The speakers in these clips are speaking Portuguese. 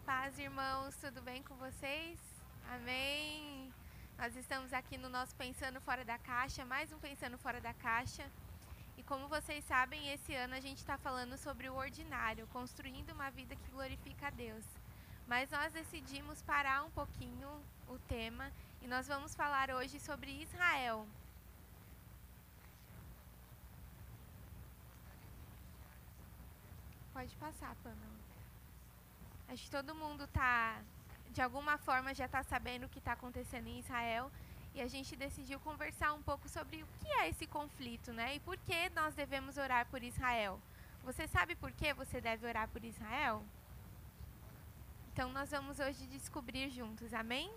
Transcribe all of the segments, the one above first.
paz, irmãos, tudo bem com vocês? Amém. Nós estamos aqui no nosso Pensando Fora da Caixa, mais um Pensando Fora da Caixa. E como vocês sabem, esse ano a gente está falando sobre o ordinário, construindo uma vida que glorifica a Deus. Mas nós decidimos parar um pouquinho o tema e nós vamos falar hoje sobre Israel. Pode passar, Pamela. Acho que todo mundo tá, de alguma forma, já está sabendo o que está acontecendo em Israel. E a gente decidiu conversar um pouco sobre o que é esse conflito, né? E por que nós devemos orar por Israel. Você sabe por que você deve orar por Israel? Então nós vamos hoje descobrir juntos, amém?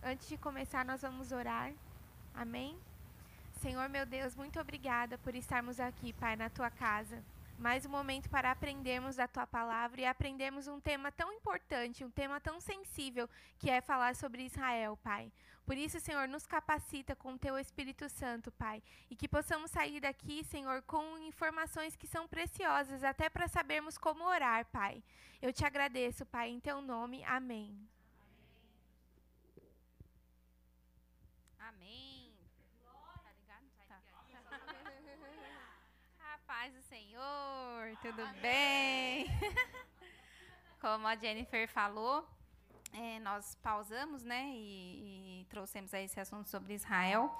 Antes de começar, nós vamos orar. Amém? Senhor meu Deus, muito obrigada por estarmos aqui, Pai, na tua casa mais um momento para aprendermos da tua palavra e aprendermos um tema tão importante, um tema tão sensível, que é falar sobre Israel, Pai. Por isso, Senhor, nos capacita com o teu Espírito Santo, Pai, e que possamos sair daqui, Senhor, com informações que são preciosas, até para sabermos como orar, Pai. Eu te agradeço, Pai, em teu nome. Amém. Amém. paz do Senhor, tudo Amém. bem? Como a Jennifer falou, é, nós pausamos, né, e, e trouxemos aí esse assunto sobre Israel.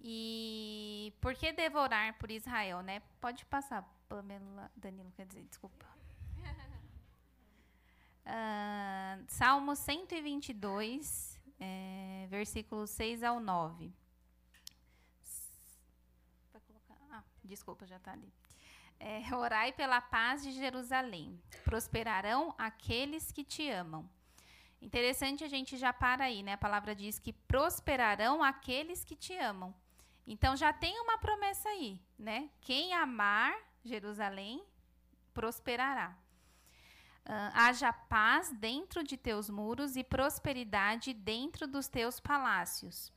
E por que devorar por Israel, né? Pode passar, Pamela, Danilo, quer dizer, desculpa. Uh, Salmo 122, é, versículos 6 ao 9. Desculpa, já está ali. É, Orai pela paz de Jerusalém. Prosperarão aqueles que te amam. Interessante a gente já para aí, né? A palavra diz que prosperarão aqueles que te amam. Então já tem uma promessa aí, né? Quem amar Jerusalém prosperará. Uh, haja paz dentro de teus muros e prosperidade dentro dos teus palácios.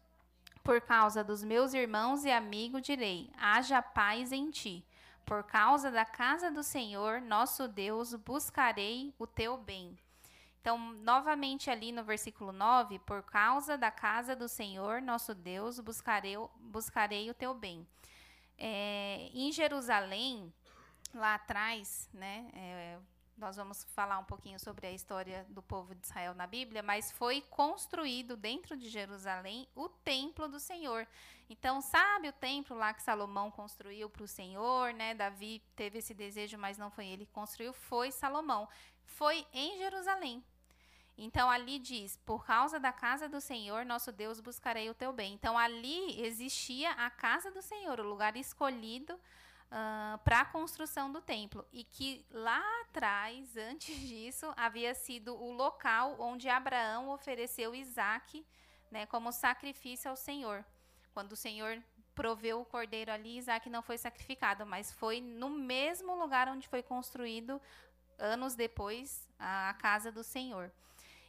Por causa dos meus irmãos e amigos direi: haja paz em ti. Por causa da casa do Senhor, nosso Deus, buscarei o teu bem. Então, novamente ali no versículo 9, por causa da casa do Senhor, nosso Deus, buscarei, buscarei o teu bem. É, em Jerusalém, lá atrás, né, é, nós vamos falar um pouquinho sobre a história do povo de Israel na Bíblia, mas foi construído dentro de Jerusalém o templo do Senhor. Então, sabe o templo lá que Salomão construiu para o Senhor, né? Davi teve esse desejo, mas não foi ele que construiu, foi Salomão. Foi em Jerusalém. Então ali diz: Por causa da casa do Senhor, nosso Deus, buscarei o teu bem. Então ali existia a casa do Senhor, o lugar escolhido uh, para a construção do templo. E que lá atrás, antes disso, havia sido o local onde Abraão ofereceu Isaac né, como sacrifício ao Senhor. Quando o Senhor proveu o cordeiro ali, Isaac não foi sacrificado, mas foi no mesmo lugar onde foi construído anos depois a casa do Senhor.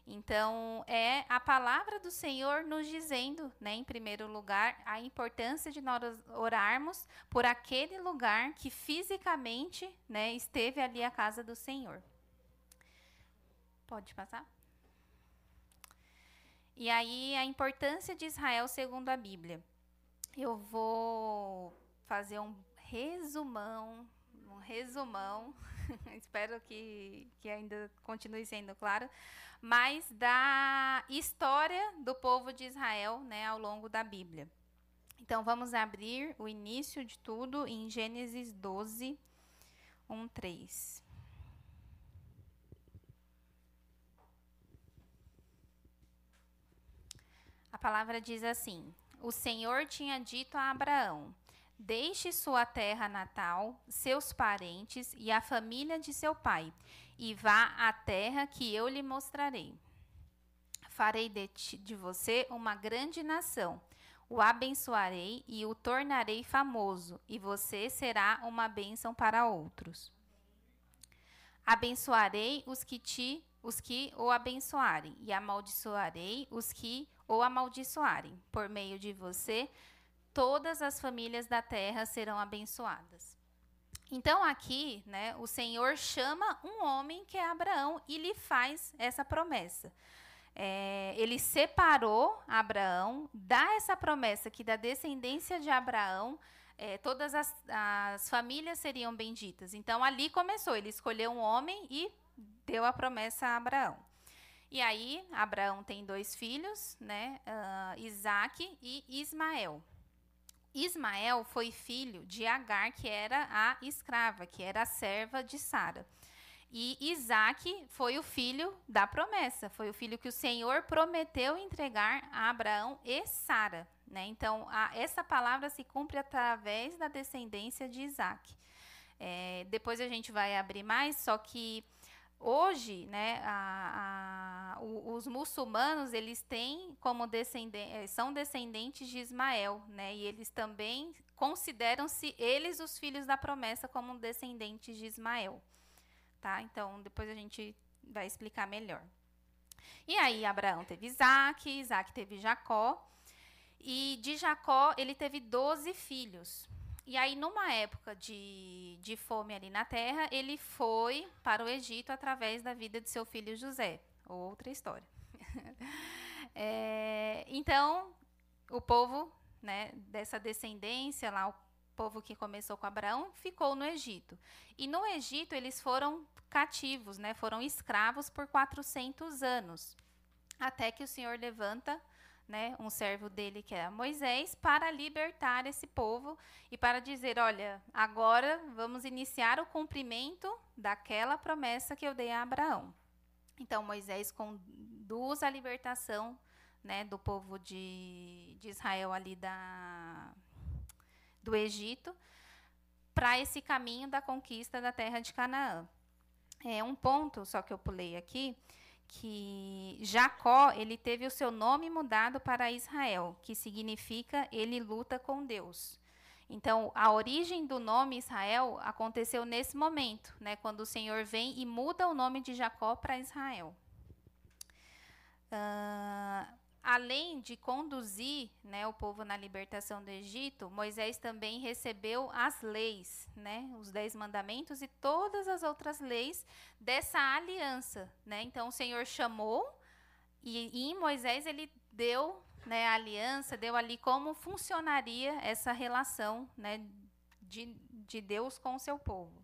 Então, é a palavra do Senhor nos dizendo, né, em primeiro lugar, a importância de nós orarmos por aquele lugar que fisicamente né, esteve ali a casa do Senhor. Pode passar? E aí, a importância de Israel segundo a Bíblia. Eu vou fazer um resumão, um resumão, espero que, que ainda continue sendo claro, mas da história do povo de Israel né, ao longo da Bíblia. Então vamos abrir o início de tudo em Gênesis 12, 1, 3. A palavra diz assim: O Senhor tinha dito a Abraão: Deixe sua terra natal, seus parentes e a família de seu pai, e vá à terra que eu lhe mostrarei. Farei de, ti, de você uma grande nação. O abençoarei e o tornarei famoso, e você será uma bênção para outros. Abençoarei os que te os que o abençoarem, e amaldiçoarei os que o amaldiçoarem. Por meio de você, todas as famílias da terra serão abençoadas. Então aqui, né, o Senhor chama um homem que é Abraão e lhe faz essa promessa. É, ele separou Abraão, dá essa promessa que da descendência de Abraão é, todas as, as, famílias seriam benditas. Então ali começou, ele escolheu um homem e deu a promessa a Abraão. E aí Abraão tem dois filhos, né, uh, Isaac e Ismael. Ismael foi filho de Agar, que era a escrava, que era a serva de Sara. E Isaac foi o filho da promessa, foi o filho que o Senhor prometeu entregar a Abraão e Sara. Né? Então, a, essa palavra se cumpre através da descendência de Isaac. É, depois a gente vai abrir mais, só que hoje, né, a, a, os muçulmanos eles têm como descendentes, eh, são descendentes de Ismael, né, e eles também consideram-se eles os filhos da promessa como descendentes de Ismael, tá? Então depois a gente vai explicar melhor. E aí Abraão teve Isaac, Isaac teve Jacó, e de Jacó ele teve doze filhos. E aí, numa época de, de fome ali na terra, ele foi para o Egito através da vida de seu filho José. Outra história. é, então, o povo né, dessa descendência lá, o povo que começou com Abraão, ficou no Egito. E no Egito eles foram cativos, né, foram escravos por 400 anos, até que o Senhor levanta né, um servo dele que é Moisés, para libertar esse povo e para dizer: olha, agora vamos iniciar o cumprimento daquela promessa que eu dei a Abraão. Então Moisés conduz a libertação né, do povo de, de Israel ali da, do Egito para esse caminho da conquista da terra de Canaã. É um ponto só que eu pulei aqui que Jacó ele teve o seu nome mudado para Israel, que significa ele luta com Deus. Então, a origem do nome Israel aconteceu nesse momento, né, quando o Senhor vem e muda o nome de Jacó para Israel. Uh, além de conduzir né, o povo na libertação do Egito, Moisés também recebeu as leis, né, os dez mandamentos e todas as outras leis dessa aliança. Né? Então o Senhor chamou e, e em Moisés ele deu né, a aliança, deu ali como funcionaria essa relação né, de, de Deus com o seu povo.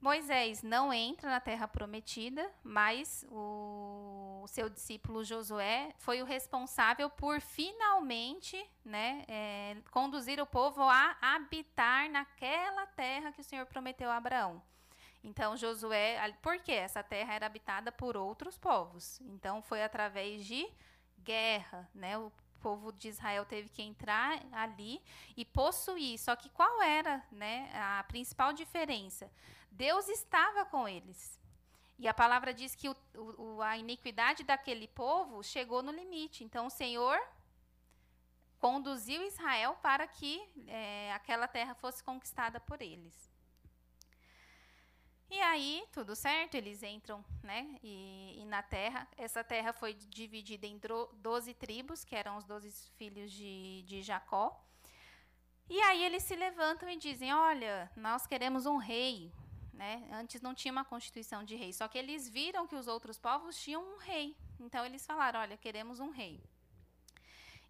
Moisés não entra na terra prometida, mas o, seu discípulo Josué foi o responsável por finalmente né, é, conduzir o povo a habitar naquela terra que o Senhor prometeu a Abraão. Então, Josué, por quê? Essa terra era habitada por outros povos. Então, foi através de guerra, né? O povo de Israel teve que entrar ali e possuir. Só que qual era né, a principal diferença? Deus estava com eles. E a palavra diz que o, o, a iniquidade daquele povo chegou no limite. Então o Senhor conduziu Israel para que é, aquela terra fosse conquistada por eles. E aí, tudo certo, eles entram né, e, e na terra. Essa terra foi dividida em doze tribos, que eram os doze filhos de, de Jacó. E aí eles se levantam e dizem: Olha, nós queremos um rei, né? Antes não tinha uma constituição de rei, só que eles viram que os outros povos tinham um rei. Então eles falaram: olha, queremos um rei.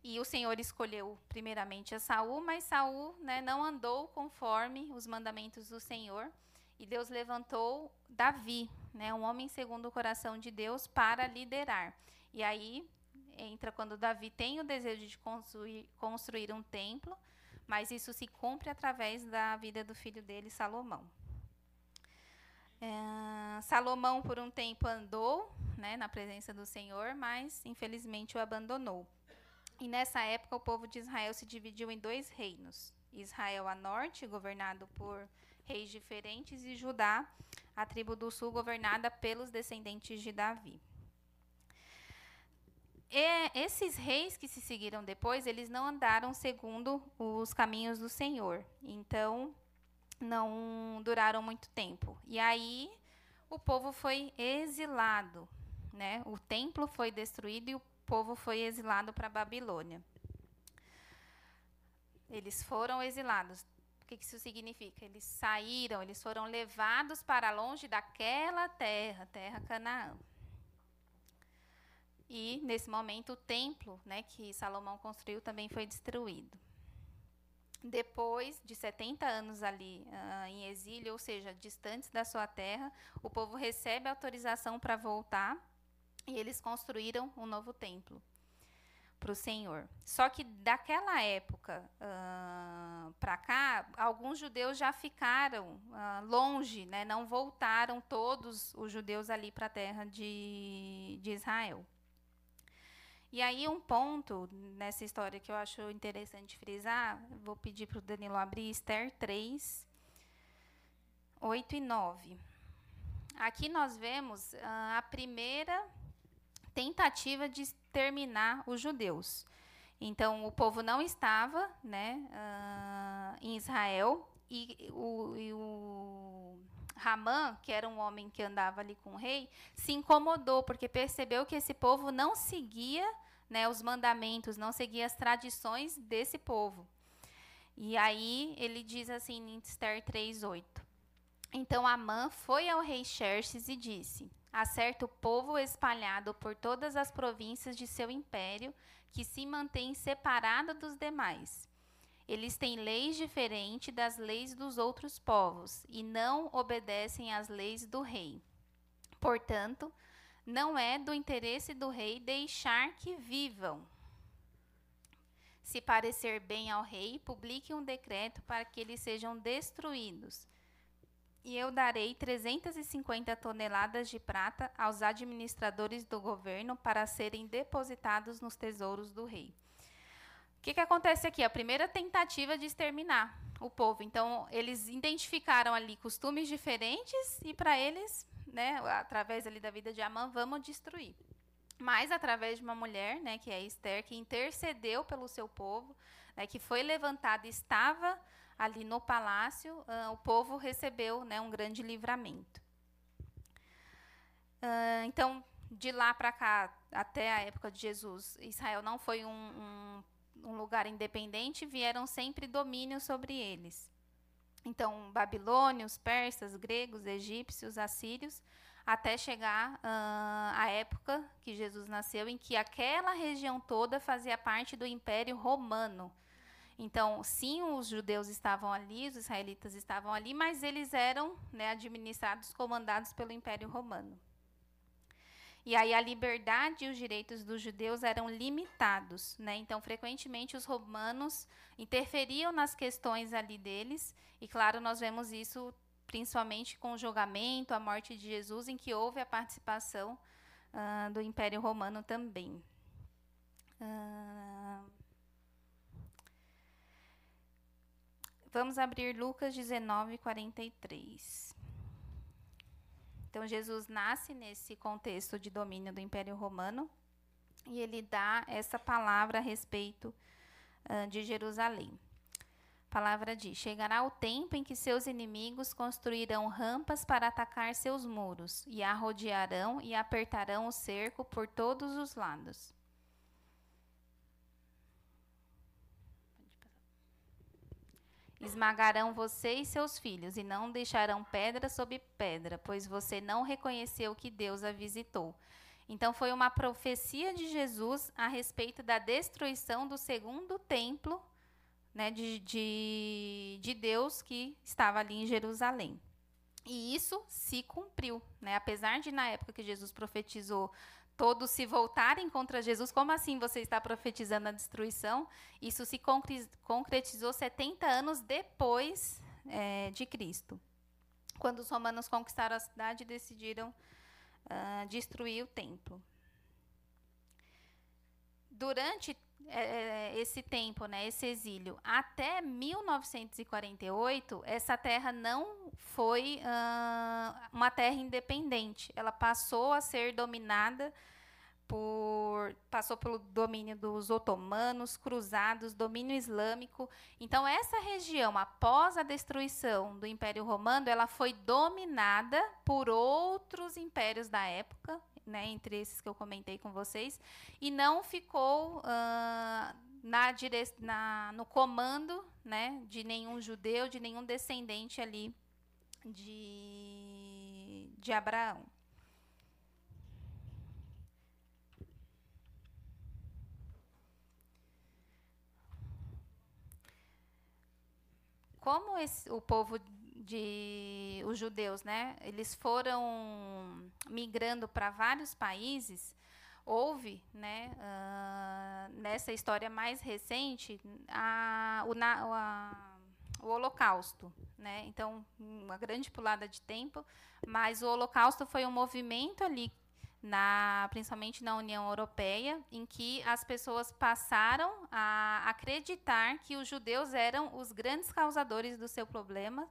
E o Senhor escolheu primeiramente a Saul, mas Saul né, não andou conforme os mandamentos do Senhor. E Deus levantou Davi, né, um homem segundo o coração de Deus, para liderar. E aí entra quando Davi tem o desejo de construir, construir um templo, mas isso se cumpre através da vida do filho dele, Salomão. É, Salomão, por um tempo, andou né, na presença do Senhor, mas infelizmente o abandonou. E nessa época, o povo de Israel se dividiu em dois reinos: Israel a norte, governado por reis diferentes, e Judá, a tribo do sul, governada pelos descendentes de Davi. E esses reis que se seguiram depois, eles não andaram segundo os caminhos do Senhor. Então, não duraram muito tempo. E aí o povo foi exilado, né? O templo foi destruído e o povo foi exilado para a Babilônia. Eles foram exilados. O que isso significa? Eles saíram, eles foram levados para longe daquela terra, terra Canaã. E, nesse momento, o templo né, que Salomão construiu também foi destruído. Depois de 70 anos ali uh, em exílio, ou seja, distantes da sua terra, o povo recebe autorização para voltar e eles construíram um novo templo para o Senhor. Só que daquela época uh, para cá, alguns judeus já ficaram uh, longe, né, não voltaram todos os judeus ali para a terra de, de Israel. E aí, um ponto nessa história que eu acho interessante frisar, vou pedir para o Danilo abrir Esther 3, 8 e 9. Aqui nós vemos uh, a primeira tentativa de exterminar os judeus. Então, o povo não estava né, uh, em Israel e o, e o Ramã, que era um homem que andava ali com o rei, se incomodou porque percebeu que esse povo não seguia né, os mandamentos, não seguia as tradições desse povo. E aí ele diz assim em Esther 3:8. Então Amã foi ao rei Xerxes e disse: Há certo povo espalhado por todas as províncias de seu império que se mantém separado dos demais. Eles têm leis diferentes das leis dos outros povos e não obedecem às leis do rei. Portanto, não é do interesse do rei deixar que vivam. Se parecer bem ao rei, publique um decreto para que eles sejam destruídos. E eu darei 350 toneladas de prata aos administradores do governo para serem depositados nos tesouros do rei. O que, que acontece aqui? A primeira tentativa de exterminar o povo. Então, eles identificaram ali costumes diferentes e para eles né, através ali da vida de Amã, vamos destruir. Mas através de uma mulher, né, que é Esther, que intercedeu pelo seu povo, né, que foi levantada, estava ali no palácio, uh, o povo recebeu né, um grande livramento. Uh, então, de lá para cá, até a época de Jesus, Israel não foi um, um, um lugar independente, vieram sempre domínios sobre eles. Então, babilônios, persas, gregos, egípcios, assírios, até chegar uh, a época que Jesus nasceu, em que aquela região toda fazia parte do Império Romano. Então, sim, os judeus estavam ali, os israelitas estavam ali, mas eles eram né, administrados, comandados pelo Império Romano. E aí a liberdade e os direitos dos judeus eram limitados, né? Então, frequentemente os romanos interferiam nas questões ali deles, e claro, nós vemos isso principalmente com o julgamento, a morte de Jesus, em que houve a participação uh, do Império Romano também. Uh, vamos abrir Lucas 19, 43. Então, Jesus nasce nesse contexto de domínio do Império Romano e ele dá essa palavra a respeito uh, de Jerusalém. Palavra diz: Chegará o tempo em que seus inimigos construirão rampas para atacar seus muros, e a rodearão e apertarão o cerco por todos os lados. Esmagarão você e seus filhos, e não deixarão pedra sobre pedra, pois você não reconheceu que Deus a visitou. Então, foi uma profecia de Jesus a respeito da destruição do segundo templo né, de, de, de Deus que estava ali em Jerusalém. E isso se cumpriu. Né? Apesar de, na época que Jesus profetizou todos se voltarem contra Jesus, como assim você está profetizando a destruição? Isso se concretizou 70 anos depois é, de Cristo, quando os romanos conquistaram a cidade e decidiram uh, destruir o templo. Durante esse tempo, né, esse exílio, até 1948, essa terra não foi uh, uma terra independente. Ela passou a ser dominada por passou pelo domínio dos otomanos, cruzados, domínio islâmico. Então essa região, após a destruição do Império Romano, ela foi dominada por outros impérios da época, né, entre esses que eu comentei com vocês, e não ficou uh, na, dire, na, no comando né, de nenhum judeu, de nenhum descendente ali de, de Abraão. Como esse, o povo de os judeus, né, eles foram migrando para vários países, houve, né, uh, nessa história mais recente, a, o, a, o Holocausto, né? Então, uma grande pulada de tempo, mas o Holocausto foi um movimento ali na, principalmente na União Europeia, em que as pessoas passaram a acreditar que os judeus eram os grandes causadores do seu problema,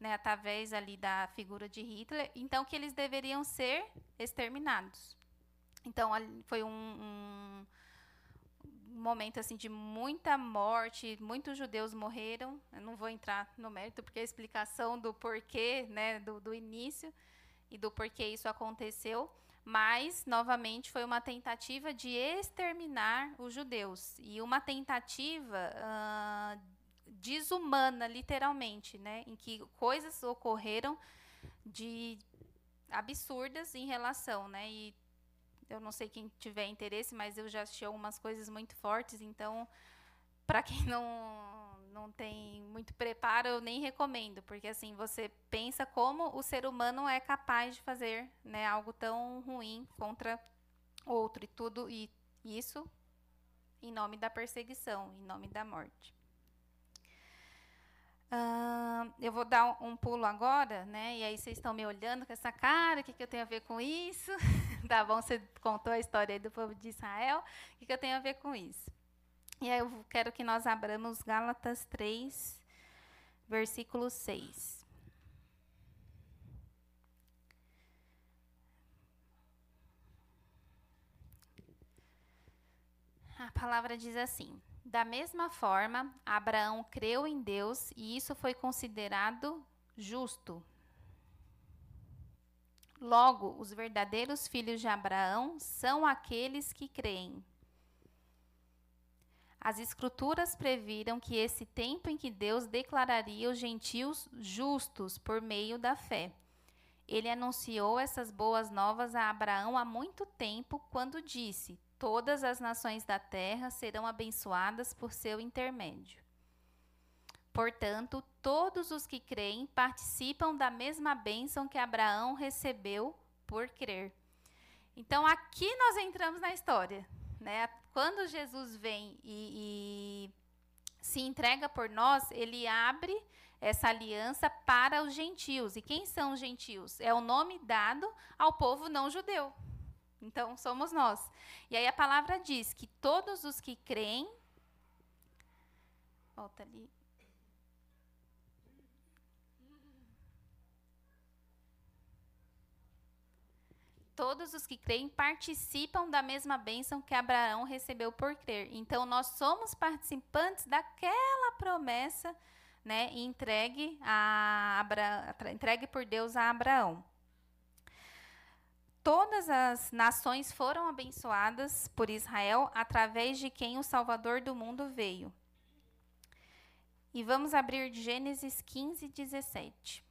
né, através ali da figura de Hitler, então que eles deveriam ser exterminados. Então foi um, um momento assim de muita morte, muitos judeus morreram. Eu não vou entrar no mérito porque a explicação do porquê, né, do, do início e do porquê isso aconteceu, mas novamente foi uma tentativa de exterminar os judeus e uma tentativa uh, desumana, literalmente, né, em que coisas ocorreram de absurdas em relação, né, e eu não sei quem tiver interesse, mas eu já assisti algumas coisas muito fortes, então, para quem não, não tem muito preparo, eu nem recomendo, porque assim, você pensa como o ser humano é capaz de fazer né, algo tão ruim contra outro, e tudo, e isso em nome da perseguição, em nome da morte. Uh, eu vou dar um, pulo agora, né? E aí vocês estão me olhando com essa cara, o que, que eu tenho a ver com isso? tá bom, você contou a história aí do povo de Israel, o que, que eu tenho a ver com isso? E aí eu quero que nós abramos Gálatas 3, versículo 6. A palavra diz assim: da mesma forma, Abraão creu em Deus e isso foi considerado justo. Logo, os verdadeiros filhos de Abraão são aqueles que creem. As Escrituras previram que esse tempo em que Deus declararia os gentios justos por meio da fé. Ele anunciou essas boas novas a Abraão há muito tempo, quando disse: Todas as nações da terra serão abençoadas por seu intermédio. Portanto, todos os que creem participam da mesma bênção que Abraão recebeu por crer. Então, aqui nós entramos na história. Né? Quando Jesus vem e, e se entrega por nós, ele abre essa aliança para os gentios. E quem são os gentios? É o nome dado ao povo não judeu. Então, somos nós. E aí a palavra diz que todos os que creem. Volta ali. Todos os que creem participam da mesma bênção que Abraão recebeu por crer. Então, nós somos participantes daquela promessa né, entregue, a Abra... entregue por Deus a Abraão todas as nações foram abençoadas por Israel através de quem o Salvador do mundo veio. E vamos abrir Gênesis 15, 17.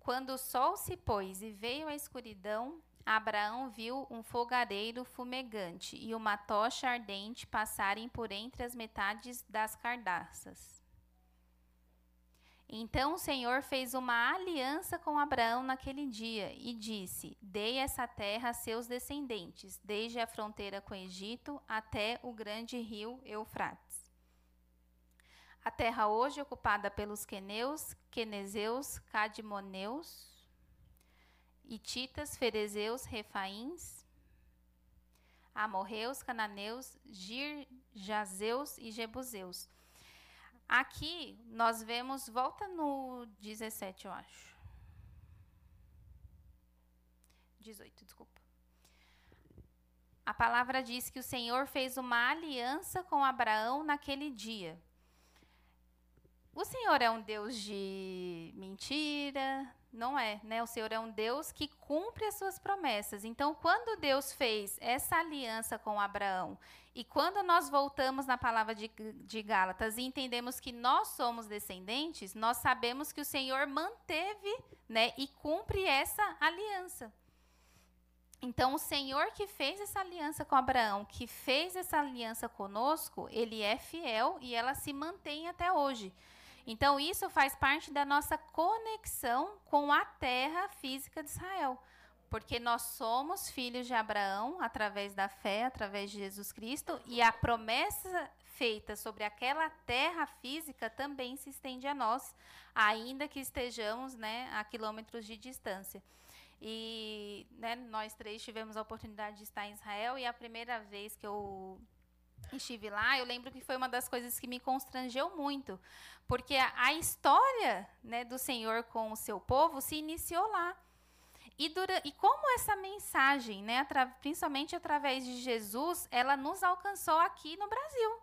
Quando o sol se pôs e veio a escuridão, Abraão viu um fogareiro fumegante e uma tocha ardente passarem por entre as metades das cardaças. Então o Senhor fez uma aliança com Abraão naquele dia e disse: Dei essa terra a seus descendentes, desde a fronteira com o Egito até o grande rio Eufrates. A terra hoje ocupada pelos queneus, quenezeus, cadimoneus, Ititas, ferezeus, refaíns, amorreus, cananeus, girjazeus e jebuseus Aqui nós vemos, volta no 17, eu acho. 18, desculpa. A palavra diz que o Senhor fez uma aliança com Abraão naquele dia. O Senhor é um Deus de mentira, não é, né? O Senhor é um Deus que cumpre as suas promessas. Então, quando Deus fez essa aliança com Abraão, e quando nós voltamos na palavra de, de Gálatas e entendemos que nós somos descendentes, nós sabemos que o Senhor manteve, né, e cumpre essa aliança. Então, o Senhor que fez essa aliança com Abraão, que fez essa aliança conosco, ele é fiel e ela se mantém até hoje. Então, isso faz parte da nossa conexão com a terra física de Israel. Porque nós somos filhos de Abraão através da fé, através de Jesus Cristo, e a promessa feita sobre aquela terra física também se estende a nós, ainda que estejamos né, a quilômetros de distância. E né, nós três tivemos a oportunidade de estar em Israel, e a primeira vez que eu estive lá, eu lembro que foi uma das coisas que me constrangeu muito, porque a, a história né, do Senhor com o seu povo se iniciou lá. E, dura, e como essa mensagem, né, atra, principalmente através de Jesus, ela nos alcançou aqui no Brasil.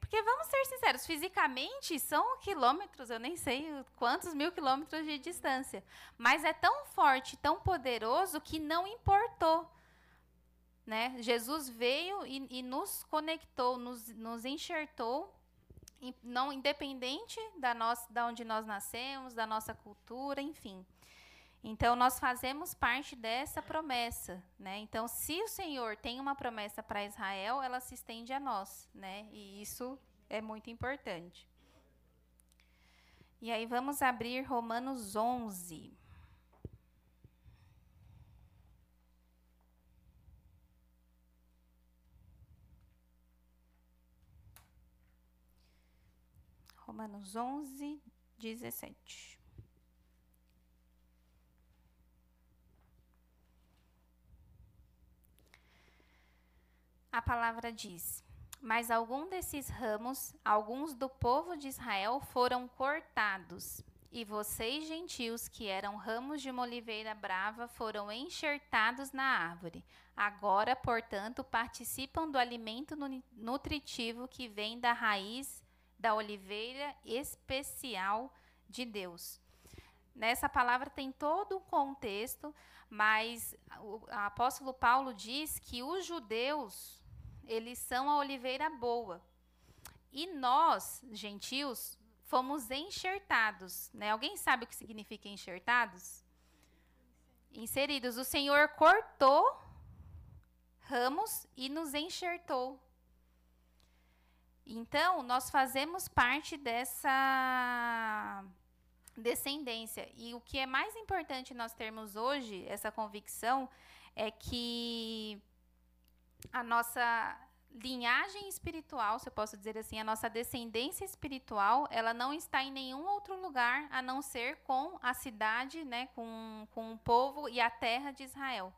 Porque vamos ser sinceros, fisicamente são quilômetros, eu nem sei quantos mil quilômetros de distância. Mas é tão forte, tão poderoso que não importou. Né? Jesus veio e, e nos conectou, nos, nos enxertou, não independente da, nossa, da onde nós nascemos, da nossa cultura, enfim. Então, nós fazemos parte dessa promessa, né? Então, se o Senhor tem uma promessa para Israel, ela se estende a nós, né? E isso é muito importante. E aí, vamos abrir Romanos 11. Romanos 11, 17. A palavra diz: Mas algum desses ramos, alguns do povo de Israel, foram cortados. E vocês, gentios, que eram ramos de uma oliveira brava, foram enxertados na árvore. Agora, portanto, participam do alimento nutritivo que vem da raiz da oliveira especial de Deus. Nessa palavra tem todo um contexto, mas o apóstolo Paulo diz que os judeus, eles são a oliveira boa. E nós, gentios, fomos enxertados. Né? Alguém sabe o que significa enxertados? Inseridos. O Senhor cortou ramos e nos enxertou. Então, nós fazemos parte dessa descendência. E o que é mais importante nós termos hoje, essa convicção, é que a nossa linhagem espiritual, se eu posso dizer assim, a nossa descendência espiritual, ela não está em nenhum outro lugar a não ser com a cidade, né, com, com o povo e a terra de Israel.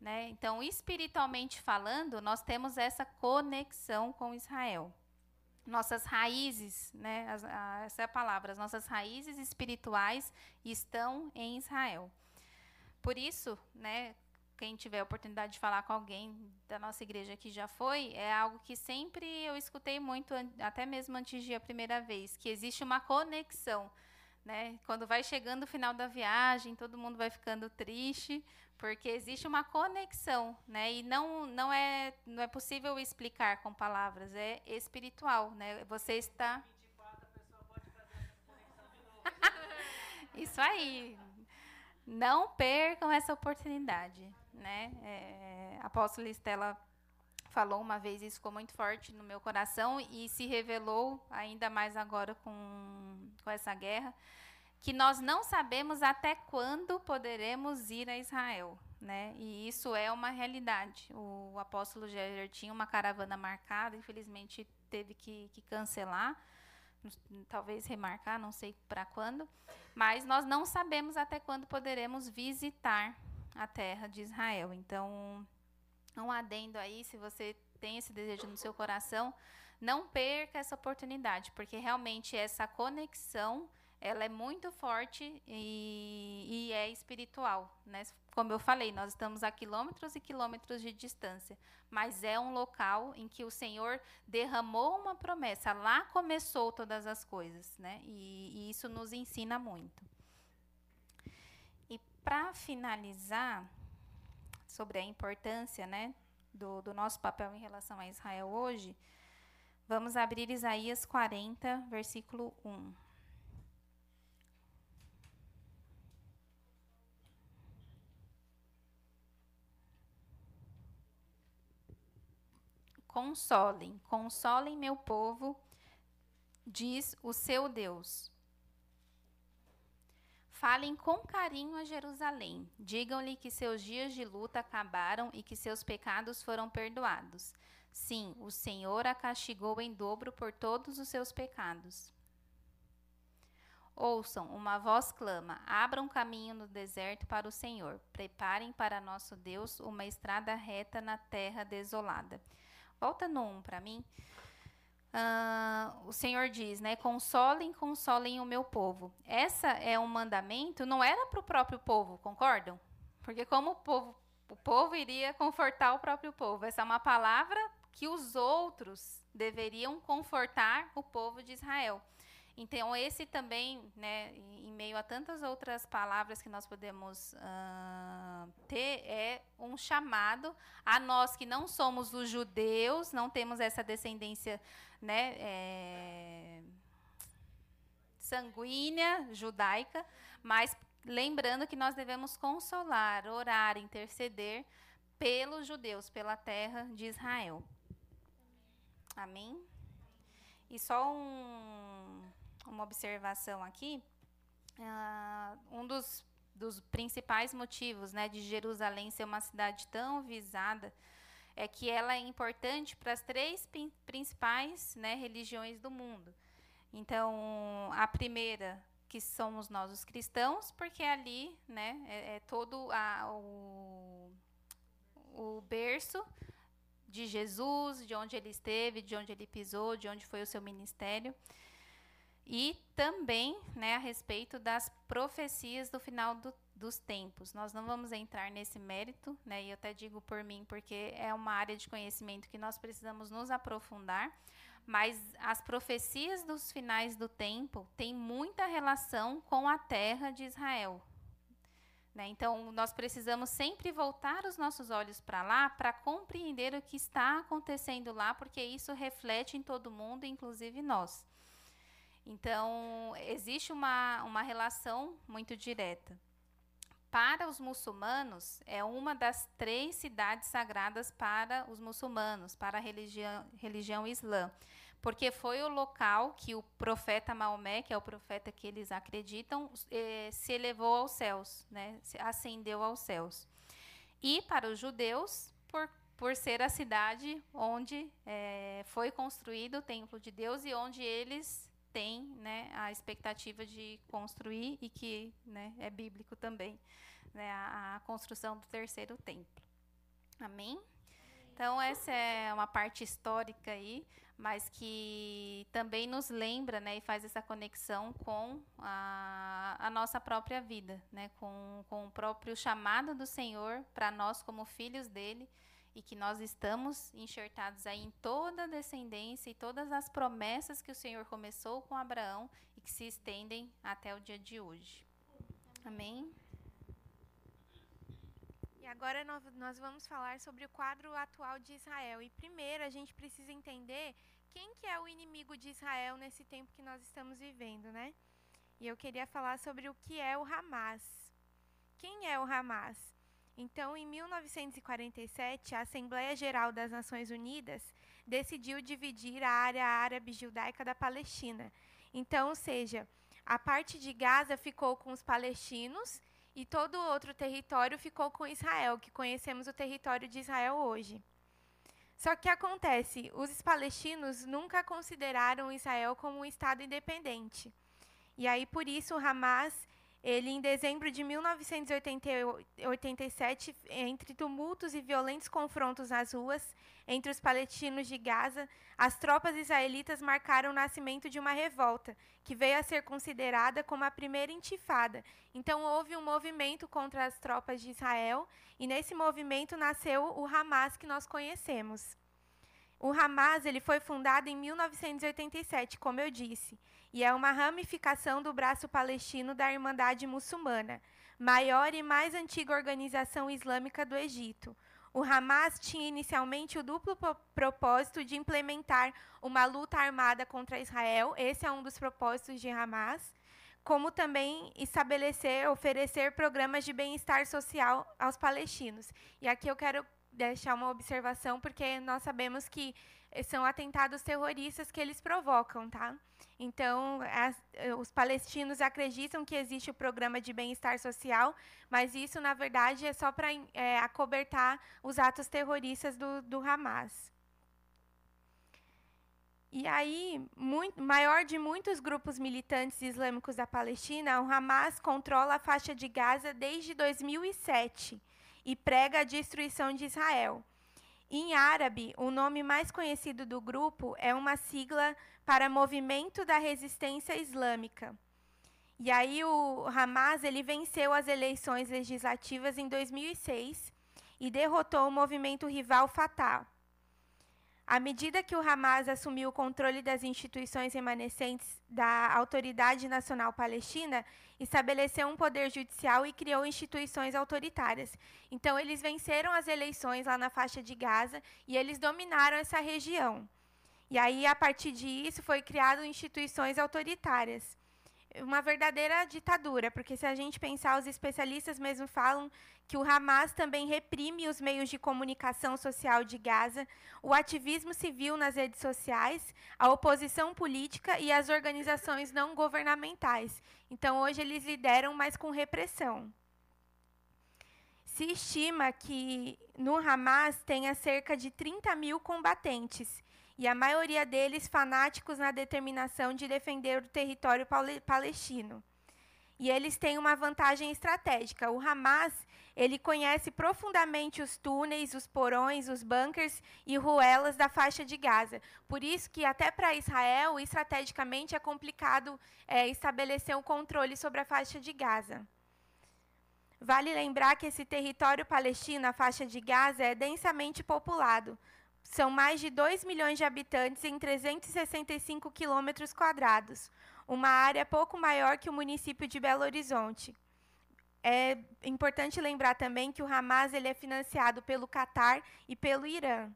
Né? Então, espiritualmente falando, nós temos essa conexão com Israel nossas raízes, né, as, a, essa é a palavra, as nossas raízes espirituais estão em Israel. Por isso, né, quem tiver a oportunidade de falar com alguém da nossa igreja que já foi, é algo que sempre eu escutei muito, até mesmo antes de a primeira vez, que existe uma conexão. Né? Quando vai chegando o final da viagem, todo mundo vai ficando triste, porque existe uma conexão, né? E não não é não é possível explicar com palavras, é espiritual, né? Você está Isso aí. Não percam essa oportunidade, né? É, a apóstola Estela falou uma vez isso ficou muito forte no meu coração e se revelou ainda mais agora com com essa guerra que nós não sabemos até quando poderemos ir a Israel. Né? E isso é uma realidade. O apóstolo Géger tinha uma caravana marcada, infelizmente teve que, que cancelar, talvez remarcar, não sei para quando, mas nós não sabemos até quando poderemos visitar a terra de Israel. Então, um adendo aí, se você tem esse desejo no seu coração, não perca essa oportunidade, porque realmente essa conexão ela é muito forte e, e, é espiritual, né? Como eu falei, nós estamos a quilômetros e quilômetros de distância, mas é um local em que o Senhor derramou uma promessa. Lá começou todas as coisas, né? E, e isso nos ensina muito. para finalizar, sobre a importância né, do, do nosso papel em relação a Israel hoje, vamos abrir Isaías 40, versículo 1. Consolem, consolem meu povo, diz o seu Deus. Falem com carinho a Jerusalém. Digam-lhe que seus dias de luta acabaram e que seus pecados foram perdoados. Sim, o Senhor a castigou em dobro por todos os seus pecados. Ouçam, uma voz clama: abram caminho no deserto para o Senhor. Preparem para nosso Deus uma estrada reta na terra desolada. Volta no 1 para mim. Uh, o Senhor diz, né? Consolem, consolem o meu povo. Essa é um mandamento, não era para o próprio povo, concordam? Porque como o povo, o povo iria confortar o próprio povo. Essa é uma palavra que os outros deveriam confortar o povo de Israel. Então, esse também, né, em meio a tantas outras palavras que nós podemos uh, ter, é um chamado a nós que não somos os judeus, não temos essa descendência né, é, sanguínea, judaica, mas lembrando que nós devemos consolar, orar, interceder pelos judeus, pela terra de Israel. Amém? E só um uma observação aqui. Uh, um dos, dos principais motivos né, de Jerusalém ser uma cidade tão visada é que ela é importante para as três principais né, religiões do mundo. Então, a primeira, que somos nós os cristãos, porque ali né, é, é todo a, o, o berço de Jesus, de onde ele esteve, de onde ele pisou, de onde foi o seu ministério e também né, a respeito das profecias do final do, dos tempos. Nós não vamos entrar nesse mérito, né, e eu até digo por mim, porque é uma área de conhecimento que nós precisamos nos aprofundar, mas as profecias dos finais do tempo têm muita relação com a terra de Israel. Né? Então, nós precisamos sempre voltar os nossos olhos para lá para compreender o que está acontecendo lá, porque isso reflete em todo mundo, inclusive nós. Então, existe uma, uma relação muito direta. Para os muçulmanos, é uma das três cidades sagradas para os muçulmanos, para a religião, religião islã, porque foi o local que o profeta Maomé, que é o profeta que eles acreditam, eh, se elevou aos céus, né, se ascendeu aos céus. E para os judeus, por, por ser a cidade onde eh, foi construído o templo de Deus e onde eles tem né, a expectativa de construir e que né, é bíblico também, né, a, a, construção do terceiro templo. Amém? Então, essa é uma parte histórica aí, mas que também nos lembra né, e faz essa conexão com a, a nossa própria vida, né, com, com o próprio chamado do Senhor para nós, como filhos dele e que nós estamos enxertados aí em toda a descendência e todas as promessas que o Senhor começou com Abraão e que se estendem até o dia de hoje. Amém? E agora nós vamos falar sobre o quadro atual de Israel. E primeiro a gente precisa entender quem que é o inimigo de Israel nesse tempo que nós estamos vivendo, né? E eu queria falar sobre o que é o Hamas. Quem é o Hamas? Então, em 1947, a Assembleia Geral das Nações Unidas decidiu dividir a área árabe judaica da Palestina. Então, ou seja, a parte de Gaza ficou com os palestinos e todo o outro território ficou com Israel, que conhecemos o território de Israel hoje. Só que acontece, os palestinos nunca consideraram Israel como um estado independente. E aí por isso o Hamas ele, em dezembro de 1987, entre tumultos e violentos confrontos nas ruas entre os palestinos de Gaza, as tropas israelitas marcaram o nascimento de uma revolta, que veio a ser considerada como a primeira intifada. Então, houve um movimento contra as tropas de Israel, e nesse movimento nasceu o Hamas que nós conhecemos. O Hamas ele foi fundado em 1987, como eu disse, e é uma ramificação do braço palestino da Irmandade Muçulmana. maior e mais antiga organização islâmica do Egito. O Hamas tinha inicialmente o duplo propósito de implementar uma luta armada contra Israel, esse é um dos propósitos de Hamas, como também estabelecer, oferecer programas de bem-estar social aos palestinos. E aqui eu quero deixar uma observação, porque nós sabemos que são atentados terroristas que eles provocam, tá? Então, as, eh, os palestinos acreditam que existe o programa de bem-estar social, mas isso, na verdade, é só para é, acobertar os atos terroristas do, do Hamas. E aí, muito, maior de muitos grupos militantes islâmicos da Palestina, o Hamas controla a faixa de Gaza desde 2007 e prega a destruição de Israel. Em árabe, o nome mais conhecido do grupo é uma sigla para Movimento da Resistência Islâmica. E aí o Hamas ele venceu as eleições legislativas em 2006 e derrotou o movimento rival Fatah. À medida que o Hamas assumiu o controle das instituições remanescentes da Autoridade Nacional Palestina, estabeleceu um poder judicial e criou instituições autoritárias. Então, eles venceram as eleições lá na faixa de Gaza e eles dominaram essa região. E aí, a partir disso, foi criado instituições autoritárias uma verdadeira ditadura, porque se a gente pensar, os especialistas mesmo falam que o Hamas também reprime os meios de comunicação social de Gaza, o ativismo civil nas redes sociais, a oposição política e as organizações não governamentais. Então, hoje eles lideram, mas com repressão. Se estima que no Hamas tenha cerca de 30 mil combatentes e a maioria deles fanáticos na determinação de defender o território palestino. E eles têm uma vantagem estratégica. O Hamas, ele conhece profundamente os túneis, os porões, os bunkers e ruelas da faixa de Gaza. Por isso que até para Israel, estrategicamente, é complicado é, estabelecer um controle sobre a faixa de Gaza. Vale lembrar que esse território palestino, a faixa de Gaza, é densamente populado. São mais de 2 milhões de habitantes em 365 quilômetros quadrados, uma área pouco maior que o município de Belo Horizonte. É importante lembrar também que o Hamas ele é financiado pelo Catar e pelo Irã.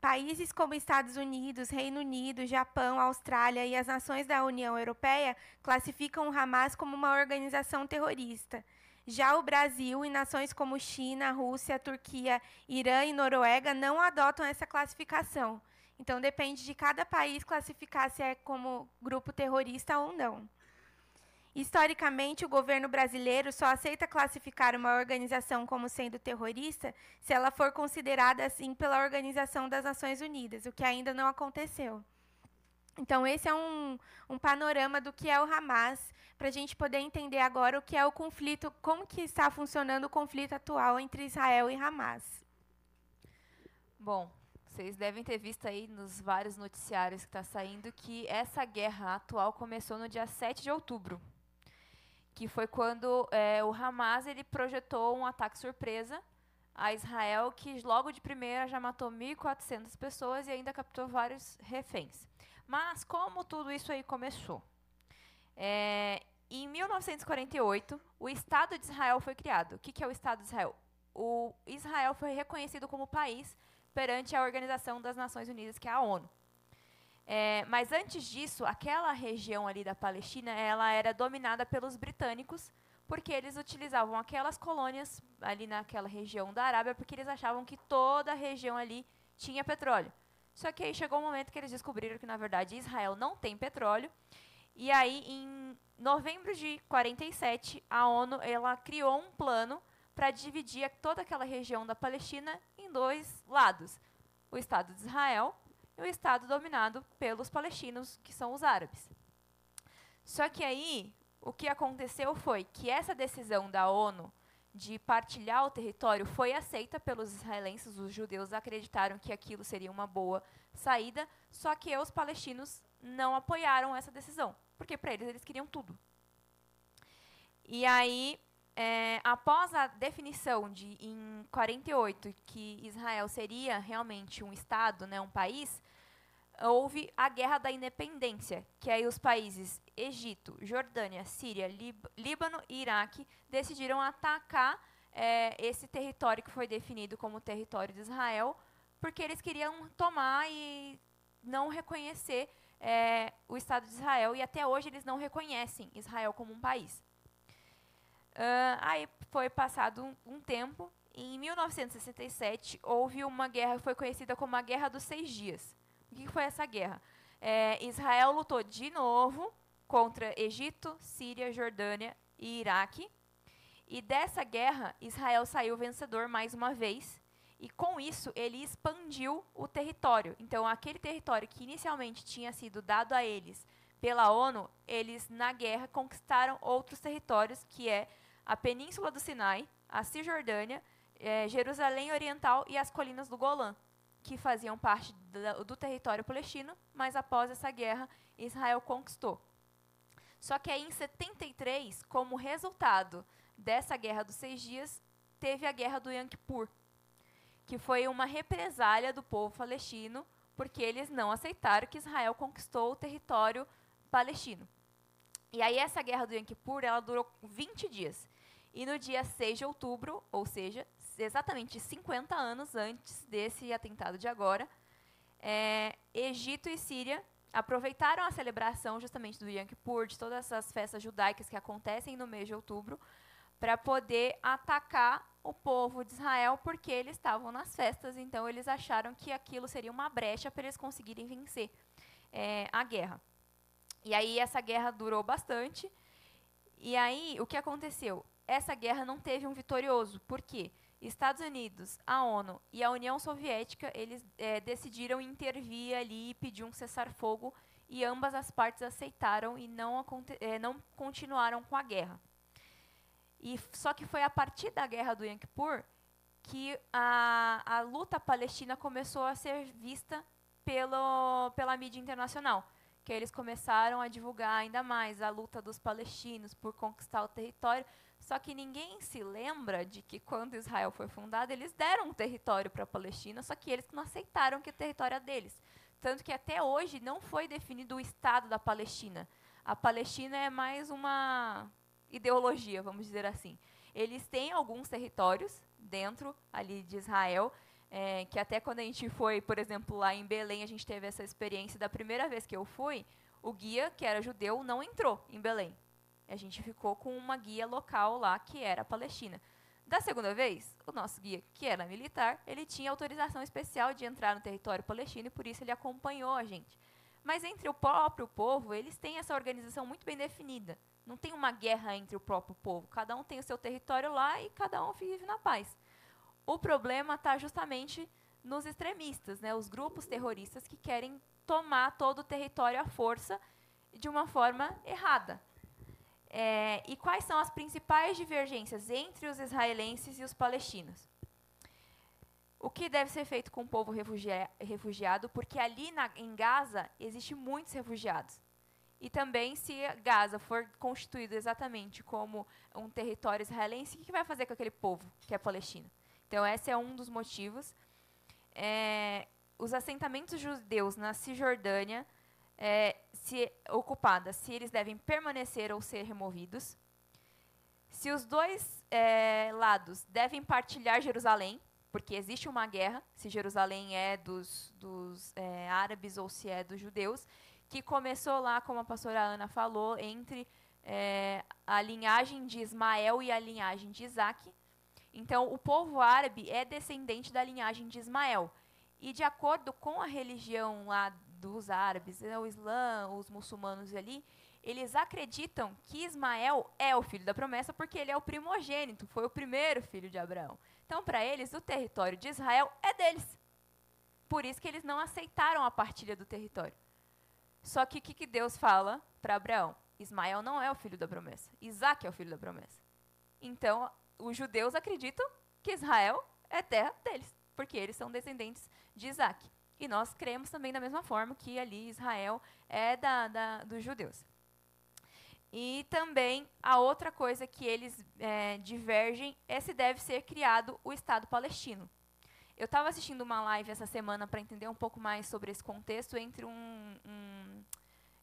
Países como Estados Unidos, Reino Unido, Japão, Austrália e as nações da União Europeia classificam o Hamas como uma organização terrorista. Já o Brasil e nações como China, Rússia, Turquia, Irã e Noruega não adotam essa classificação. Então depende de cada país classificar se é como grupo terrorista ou não. Historicamente, o governo brasileiro só aceita classificar uma organização como sendo terrorista se ela for considerada assim pela Organização das Nações Unidas, o que ainda não aconteceu. Então, esse é um, um panorama do que é o Hamas, para a gente poder entender agora o que é o conflito, como que está funcionando o conflito atual entre Israel e Hamas. Bom, vocês devem ter visto aí nos vários noticiários que está saindo que essa guerra atual começou no dia 7 de outubro, que foi quando é, o Hamas ele projetou um ataque surpresa a Israel, que logo de primeira já matou 1.400 pessoas e ainda capturou vários reféns. Mas como tudo isso aí começou? É, em 1948, o Estado de Israel foi criado. O que, que é o Estado de Israel? O Israel foi reconhecido como país perante a Organização das Nações Unidas, que é a ONU. É, mas antes disso, aquela região ali da Palestina, ela era dominada pelos britânicos, porque eles utilizavam aquelas colônias ali naquela região da Arábia, porque eles achavam que toda a região ali tinha petróleo. Só que aí chegou um momento que eles descobriram que, na verdade, Israel não tem petróleo. E aí, em novembro de 47, a ONU ela criou um plano para dividir toda aquela região da Palestina em dois lados: o Estado de Israel e o Estado dominado pelos palestinos, que são os árabes. Só que aí, o que aconteceu foi que essa decisão da ONU de partilhar o território foi aceita pelos israelenses. Os judeus acreditaram que aquilo seria uma boa saída, só que os palestinos não apoiaram essa decisão, porque para eles eles queriam tudo. E aí, é, após a definição de em 48 que Israel seria realmente um estado, né, um país, houve a Guerra da Independência, que aí os países Egito, Jordânia, Síria, Lib Líbano e Iraque decidiram atacar é, esse território que foi definido como território de Israel, porque eles queriam tomar e não reconhecer é, o Estado de Israel, e até hoje eles não reconhecem Israel como um país. Uh, aí foi passado um, um tempo, em 1967 houve uma guerra que foi conhecida como a Guerra dos Seis Dias. O que foi essa guerra? É, Israel lutou de novo contra Egito, Síria, Jordânia e Iraque. E dessa guerra, Israel saiu vencedor mais uma vez. E com isso, ele expandiu o território. Então, aquele território que inicialmente tinha sido dado a eles pela ONU, eles, na guerra, conquistaram outros territórios, que é a Península do Sinai, a Cisjordânia, é, Jerusalém Oriental e as colinas do Golã, que faziam parte do, do território palestino, mas após essa guerra, Israel conquistou. Só que aí, em 73, como resultado dessa Guerra dos Seis Dias, teve a Guerra do Yom Kippur, que foi uma represália do povo palestino, porque eles não aceitaram que Israel conquistou o território palestino. E aí essa Guerra do Yom Kippur, ela durou 20 dias. E no dia 6 de outubro, ou seja, exatamente 50 anos antes desse atentado de agora, é, Egito e Síria aproveitaram a celebração justamente do Yom Kippur, de todas essas festas judaicas que acontecem no mês de outubro, para poder atacar o povo de Israel, porque eles estavam nas festas, então eles acharam que aquilo seria uma brecha para eles conseguirem vencer é, a guerra. E aí essa guerra durou bastante. E aí o que aconteceu? Essa guerra não teve um vitorioso. Por quê? Estados Unidos, a ONU e a União Soviética, eles é, decidiram intervir ali e pedir um cessar-fogo e ambas as partes aceitaram e não, é, não continuaram com a guerra. E só que foi a partir da guerra do Yom Kippur que a, a luta palestina começou a ser vista pelo, pela mídia internacional, que eles começaram a divulgar ainda mais a luta dos palestinos por conquistar o território, só que ninguém se lembra de que quando Israel foi fundado, eles deram um território para a Palestina, só que eles não aceitaram que o território é deles. Tanto que até hoje não foi definido o Estado da Palestina. A Palestina é mais uma ideologia, vamos dizer assim. Eles têm alguns territórios dentro ali de Israel, é, que até quando a gente foi, por exemplo, lá em Belém, a gente teve essa experiência da primeira vez que eu fui, o guia, que era judeu, não entrou em Belém. A gente ficou com uma guia local lá que era Palestina. Da segunda vez, o nosso guia, que era militar, ele tinha autorização especial de entrar no território palestino e por isso ele acompanhou a gente. Mas entre o próprio povo, eles têm essa organização muito bem definida. Não tem uma guerra entre o próprio povo. Cada um tem o seu território lá e cada um vive na paz. O problema está justamente nos extremistas, né, os grupos terroristas que querem tomar todo o território à força de uma forma errada. É, e quais são as principais divergências entre os israelenses e os palestinos? O que deve ser feito com o povo refugia refugiado? Porque ali na, em Gaza existem muitos refugiados. E também, se Gaza for constituído exatamente como um território israelense, o que vai fazer com aquele povo que é palestino? Então, esse é um dos motivos. É, os assentamentos judeus na Cisjordânia é, se ocupada, se eles devem permanecer ou ser removidos, se os dois é, lados devem partilhar Jerusalém, porque existe uma guerra, se Jerusalém é dos, dos é, árabes ou se é dos judeus, que começou lá, como a pastora Ana falou, entre é, a linhagem de Ismael e a linhagem de Isaac. Então, o povo árabe é descendente da linhagem de Ismael. E de acordo com a religião lá dos árabes, né, o Islã, os muçulmanos ali, eles acreditam que Ismael é o filho da promessa porque ele é o primogênito, foi o primeiro filho de Abraão. Então, para eles, o território de Israel é deles. Por isso que eles não aceitaram a partilha do território. Só que o que, que Deus fala para Abraão? Ismael não é o filho da promessa. Isaac é o filho da promessa. Então, os judeus acreditam que Israel é terra deles, porque eles são descendentes de Isaac. E nós cremos também da mesma forma que ali Israel é da, da dos judeus. E também a outra coisa que eles é, divergem é se deve ser criado o Estado palestino. Eu estava assistindo uma live essa semana para entender um pouco mais sobre esse contexto entre um, um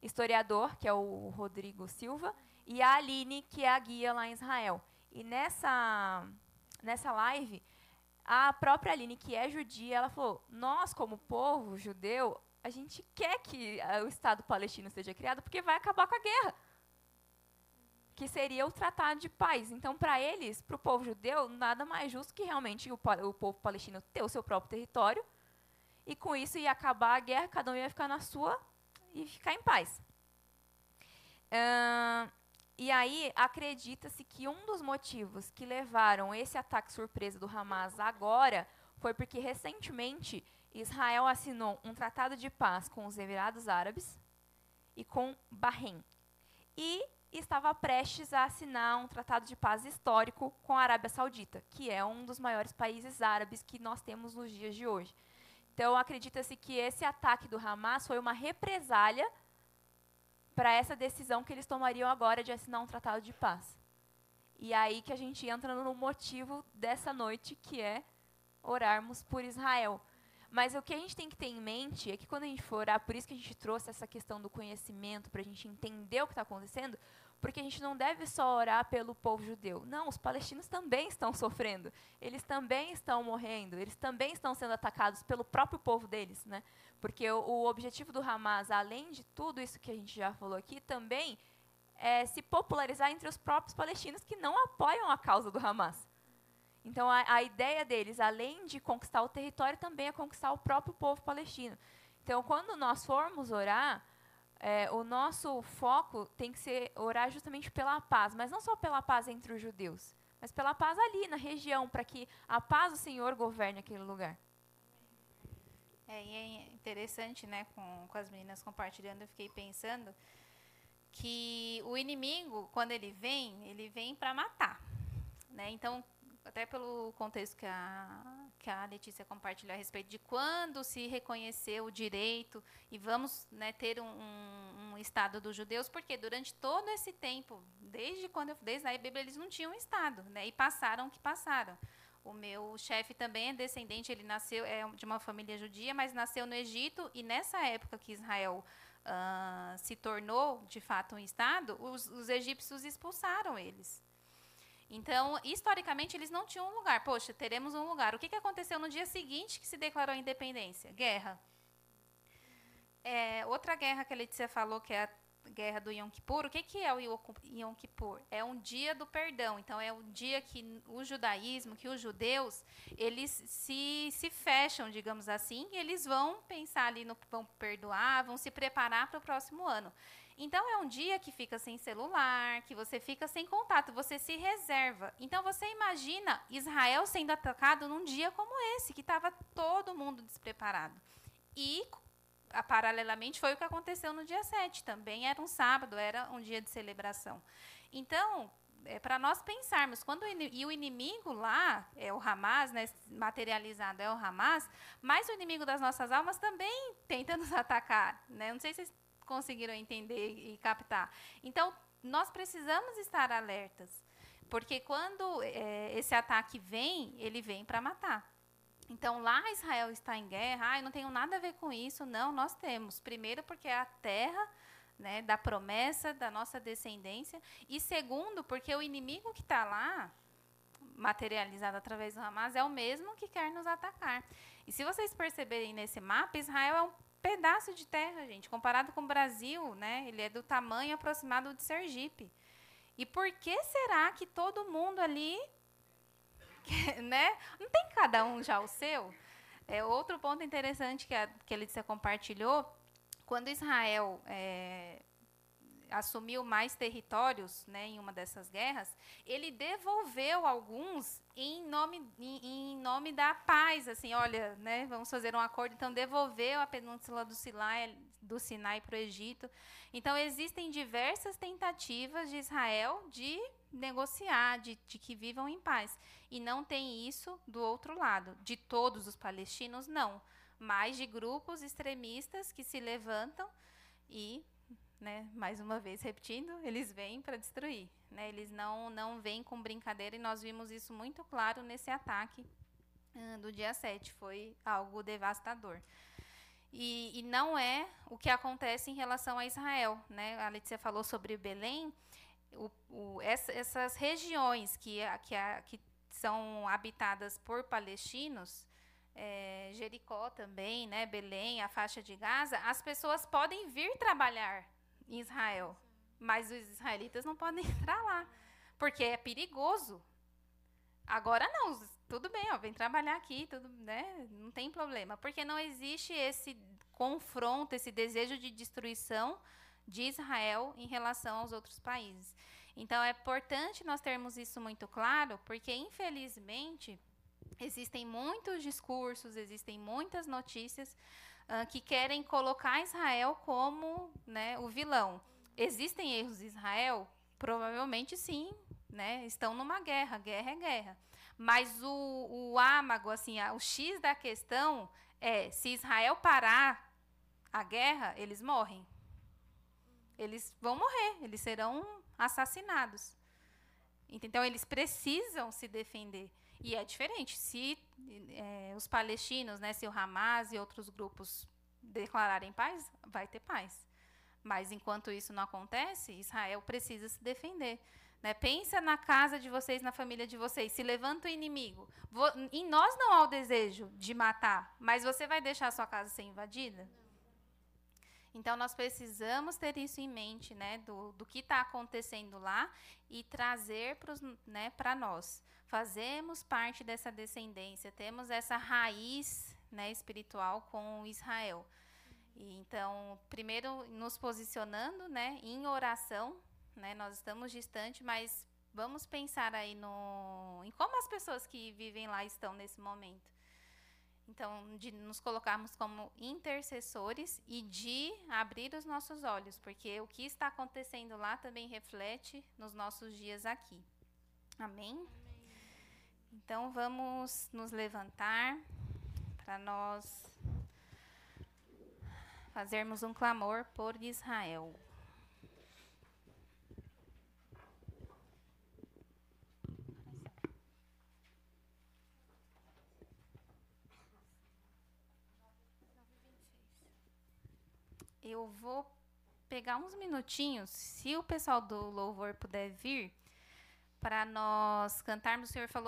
historiador, que é o Rodrigo Silva, e a Aline, que é a guia lá em Israel. E nessa, nessa live, a própria Aline, que é judia, ela falou: Nós, como povo judeu, a gente quer que o Estado palestino seja criado porque vai acabar com a guerra. Que seria o tratado de paz. Então, para eles, para o povo judeu, nada mais justo que realmente o, o povo palestino ter o seu próprio território. E com isso ia acabar a guerra, cada um ia ficar na sua e ficar em paz. Uh, e aí, acredita-se que um dos motivos que levaram esse ataque surpresa do Hamas agora foi porque, recentemente, Israel assinou um tratado de paz com os Emirados Árabes e com Bahrein. E estava prestes a assinar um tratado de paz histórico com a Arábia Saudita, que é um dos maiores países árabes que nós temos nos dias de hoje. Então, acredita-se que esse ataque do Hamas foi uma represália para essa decisão que eles tomariam agora de assinar um tratado de paz. E aí que a gente entra no motivo dessa noite, que é orarmos por Israel. Mas o que a gente tem que ter em mente é que quando a gente for orar, por isso que a gente trouxe essa questão do conhecimento, para a gente entender o que está acontecendo, porque a gente não deve só orar pelo povo judeu. Não, os palestinos também estão sofrendo. Eles também estão morrendo. Eles também estão sendo atacados pelo próprio povo deles. Né? Porque o, o objetivo do Hamas, além de tudo isso que a gente já falou aqui, também é se popularizar entre os próprios palestinos que não apoiam a causa do Hamas. Então, a, a ideia deles, além de conquistar o território, também é conquistar o próprio povo palestino. Então, quando nós formos orar, é, o nosso foco tem que ser orar justamente pela paz, mas não só pela paz entre os judeus, mas pela paz ali na região, para que a paz do Senhor governe aquele lugar. É, e é interessante, né, com, com as meninas compartilhando, eu fiquei pensando que o inimigo, quando ele vem, ele vem para matar. Né? Então, até pelo contexto que a, que a Letícia compartilhou a respeito de quando se reconheceu o direito e vamos né, ter um, um, Estado dos judeus, porque durante todo esse tempo, desde quando desde a Bíblia, eles não tinham Estado, né, e passaram o que passaram. O meu chefe também é descendente, ele nasceu é de uma família judia, mas nasceu no Egito, e nessa época que Israel uh, se tornou, de fato, um Estado, os, os egípcios expulsaram eles. Então, historicamente, eles não tinham um lugar. Poxa, teremos um lugar. O que, que aconteceu no dia seguinte que se declarou a independência? Guerra. É, outra guerra que a Letícia falou, que é a guerra do Yom Kippur. O que, que é o Yom Kippur? É um dia do perdão. Então, é o dia que o judaísmo, que os judeus, eles se, se fecham, digamos assim, e eles vão pensar ali no vão perdoar, vão se preparar para o próximo ano. Então é um dia que fica sem celular, que você fica sem contato, você se reserva. Então você imagina Israel sendo atacado num dia como esse, que estava todo mundo despreparado. E a, paralelamente foi o que aconteceu no dia 7, também era um sábado, era um dia de celebração. Então, é para nós pensarmos, quando e o inimigo lá é o Hamas, né, materializado é o Hamas, mas o inimigo das nossas almas também tenta nos atacar, né? Não sei se vocês conseguiram entender e captar. Então, nós precisamos estar alertas, porque quando é, esse ataque vem, ele vem para matar. Então, lá Israel está em guerra, ah, eu não tenho nada a ver com isso. Não, nós temos. Primeiro, porque é a terra né, da promessa da nossa descendência. E segundo, porque o inimigo que está lá, materializado através do Hamas, é o mesmo que quer nos atacar. E se vocês perceberem nesse mapa, Israel é um pedaço de terra, gente. Comparado com o Brasil, né? Ele é do tamanho aproximado de Sergipe. E por que será que todo mundo ali, né? Não tem cada um já o seu? É outro ponto interessante que a que Letícia compartilhou, quando Israel é, assumiu mais territórios né, em uma dessas guerras, ele devolveu alguns em nome, em, em, nome da paz. Assim, olha, né, vamos fazer um acordo. Então, devolveu a península do Sinai, do Sinai para o Egito. Então, existem diversas tentativas de Israel de negociar, de, de que vivam em paz. E não tem isso do outro lado. De todos os palestinos, não. Mas de grupos extremistas que se levantam e né? Mais uma vez repetindo, eles vêm para destruir, né? Eles não não vêm com brincadeira e nós vimos isso muito claro nesse ataque do dia 7. Foi algo devastador. E, e, não é o que acontece em relação a Israel. Né? A Letícia falou sobre Belém. O, o, essa, essas regiões que, que, que, são habitadas por palestinos, é, Jericó também, né, Belém, a faixa de Gaza, as pessoas podem vir trabalhar em Israel, mas os israelitas não podem entrar lá, porque é perigoso. Agora não, tudo bem, ó, vem trabalhar aqui, tudo, né, não tem problema, porque não existe esse confronto, esse desejo de destruição de Israel em relação aos outros países. Então é importante nós termos isso muito claro, porque infelizmente existem muitos discursos, existem muitas notícias uh, que querem colocar Israel como né, o vilão. Existem erros de Israel? Provavelmente sim, né? Estão numa guerra, guerra é guerra. Mas o, o âmago, assim, a, o X da questão é se Israel parar a guerra, eles morrem. Eles vão morrer, eles serão assassinados. Então, eles precisam se defender. E é diferente. Se é, os palestinos, né, se o Hamas e outros grupos declararem paz, vai ter paz. Mas enquanto isso não acontece, Israel precisa se defender. Né? Pensa na casa de vocês, na família de vocês. Se levanta o inimigo. em nós não há o desejo de matar, mas você vai deixar a sua casa ser invadida? Então, nós precisamos ter isso em mente, né, do, do que está acontecendo lá e trazer para né, nós. Fazemos parte dessa descendência, temos essa raiz né, espiritual com Israel. E, então, primeiro, nos posicionando né, em oração, né, nós estamos distantes, mas vamos pensar aí no, em como as pessoas que vivem lá estão nesse momento. Então, de nos colocarmos como intercessores e de abrir os nossos olhos, porque o que está acontecendo lá também reflete nos nossos dias aqui. Amém. Então, vamos nos levantar para nós fazermos um clamor por Israel. eu vou pegar uns minutinhos, se o pessoal do louvor puder vir, para nós cantarmos. O Senhor falou